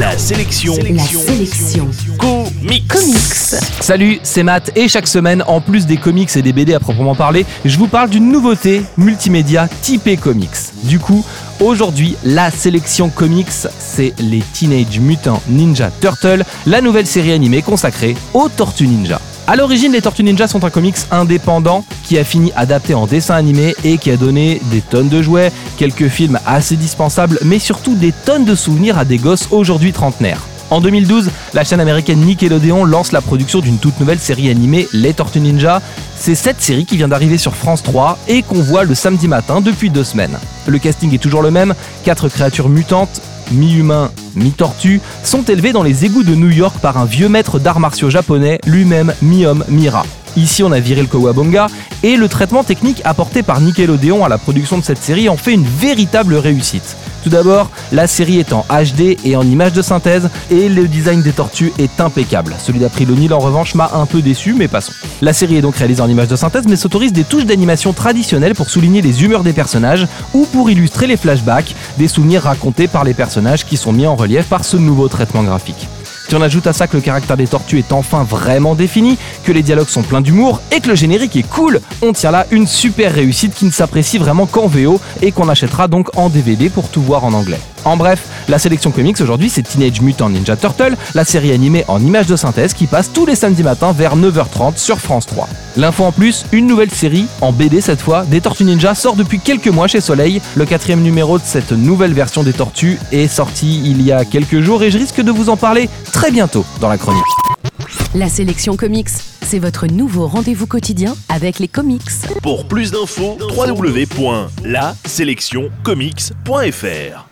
La sélection. La sélection. Comics. Comics. Salut, c'est Matt et chaque semaine, en plus des comics et des BD à proprement parler, je vous parle d'une nouveauté multimédia typée comics. Du coup, aujourd'hui, la sélection comics, c'est les Teenage Mutant Ninja Turtles, la nouvelle série animée consacrée aux Tortues Ninja. À l'origine, les Tortues Ninja sont un comics indépendant qui a fini adapté en dessin animé et qui a donné des tonnes de jouets, quelques films assez dispensables, mais surtout des tonnes de souvenirs à des gosses aujourd'hui trentenaires. En 2012, la chaîne américaine Nickelodeon lance la production d'une toute nouvelle série animée, Les Tortues Ninja. C'est cette série qui vient d'arriver sur France 3 et qu'on voit le samedi matin depuis deux semaines. Le casting est toujours le même, quatre créatures mutantes, mi-humains, mi-tortues, sont élevées dans les égouts de New York par un vieux maître d'arts martiaux japonais, lui-même mi-homme. Ici, on a viré le Kawabonga et le traitement technique apporté par Nickelodeon à la production de cette série en fait une véritable réussite. Tout d'abord, la série est en HD et en image de synthèse et le design des tortues est impeccable. Celui d'April en revanche m'a un peu déçu, mais passons. La série est donc réalisée en image de synthèse mais s'autorise des touches d'animation traditionnelles pour souligner les humeurs des personnages ou pour illustrer les flashbacks, des souvenirs racontés par les personnages qui sont mis en relief par ce nouveau traitement graphique. Si on ajoute à ça que le caractère des tortues est enfin vraiment défini, que les dialogues sont pleins d'humour et que le générique est cool, on tient là une super réussite qui ne s'apprécie vraiment qu'en VO et qu'on achètera donc en DVD pour tout voir en anglais. En bref, la sélection comics aujourd'hui c'est Teenage Mutant Ninja Turtle, la série animée en images de synthèse qui passe tous les samedis matins vers 9h30 sur France 3. L'info en plus, une nouvelle série, en BD cette fois, des Tortues Ninja sort depuis quelques mois chez Soleil. Le quatrième numéro de cette nouvelle version des Tortues est sorti il y a quelques jours et je risque de vous en parler très bientôt dans la chronique. La sélection comics, c'est votre nouveau rendez-vous quotidien avec les comics. Pour plus d'infos, www.laselectioncomics.fr